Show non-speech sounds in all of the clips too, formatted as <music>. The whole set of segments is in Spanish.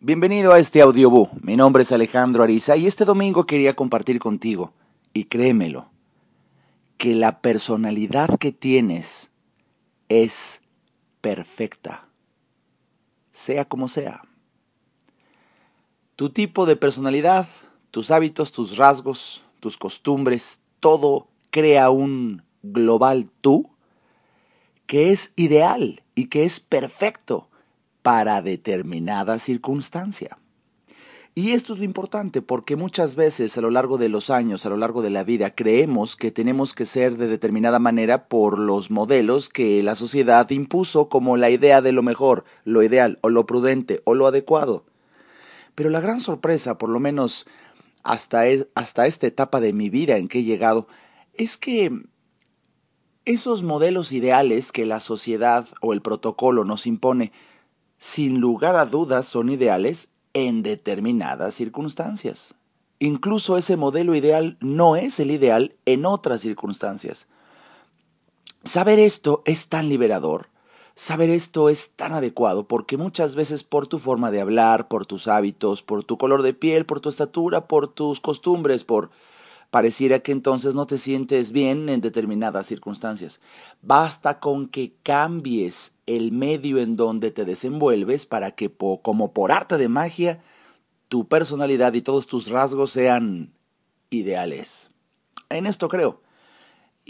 Bienvenido a este audioboo. Mi nombre es Alejandro Ariza y este domingo quería compartir contigo, y créemelo, que la personalidad que tienes es perfecta, sea como sea. Tu tipo de personalidad, tus hábitos, tus rasgos, tus costumbres, todo crea un global tú que es ideal y que es perfecto para determinada circunstancia. Y esto es lo importante porque muchas veces a lo largo de los años, a lo largo de la vida, creemos que tenemos que ser de determinada manera por los modelos que la sociedad impuso como la idea de lo mejor, lo ideal o lo prudente o lo adecuado. Pero la gran sorpresa, por lo menos hasta, hasta esta etapa de mi vida en que he llegado, es que esos modelos ideales que la sociedad o el protocolo nos impone sin lugar a dudas son ideales en determinadas circunstancias. Incluso ese modelo ideal no es el ideal en otras circunstancias. Saber esto es tan liberador, saber esto es tan adecuado, porque muchas veces por tu forma de hablar, por tus hábitos, por tu color de piel, por tu estatura, por tus costumbres, por pareciera que entonces no te sientes bien en determinadas circunstancias. Basta con que cambies el medio en donde te desenvuelves para que, como por arte de magia, tu personalidad y todos tus rasgos sean ideales. En esto creo.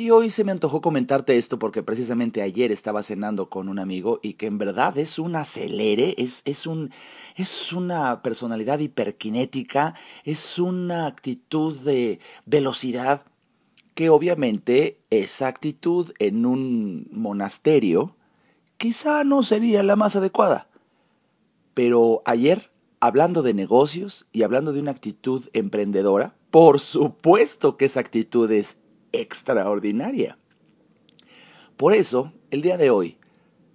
Y hoy se me antojó comentarte esto porque precisamente ayer estaba cenando con un amigo y que en verdad es un acelere, es, es, un, es una personalidad hiperkinética, es una actitud de velocidad que obviamente esa actitud en un monasterio quizá no sería la más adecuada. Pero ayer, hablando de negocios y hablando de una actitud emprendedora, por supuesto que esa actitud es extraordinaria. Por eso, el día de hoy,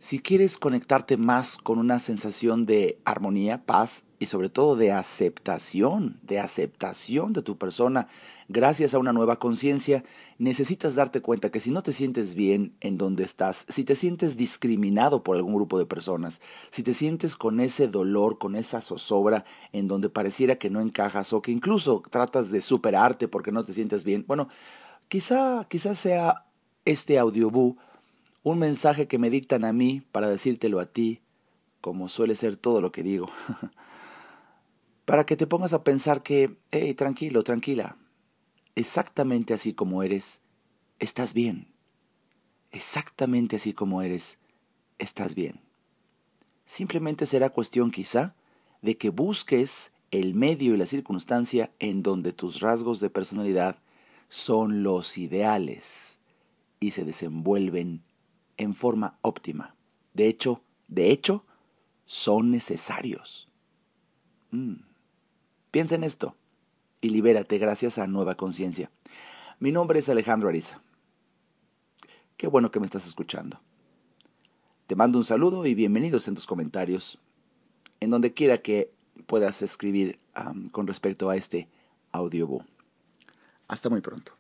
si quieres conectarte más con una sensación de armonía, paz y sobre todo de aceptación, de aceptación de tu persona, gracias a una nueva conciencia, necesitas darte cuenta que si no te sientes bien en donde estás, si te sientes discriminado por algún grupo de personas, si te sientes con ese dolor, con esa zozobra en donde pareciera que no encajas o que incluso tratas de superarte porque no te sientes bien, bueno, Quizá, quizá sea este audioboo un mensaje que me dictan a mí para decírtelo a ti, como suele ser todo lo que digo. <laughs> para que te pongas a pensar que, hey, tranquilo, tranquila, exactamente así como eres, estás bien. Exactamente así como eres, estás bien. Simplemente será cuestión quizá de que busques el medio y la circunstancia en donde tus rasgos de personalidad son los ideales y se desenvuelven en forma óptima. De hecho, de hecho, son necesarios. Mm. Piensa en esto y libérate gracias a Nueva Conciencia. Mi nombre es Alejandro Ariza. Qué bueno que me estás escuchando. Te mando un saludo y bienvenidos en tus comentarios, en donde quiera que puedas escribir con respecto a este audiobook. Hasta muy pronto.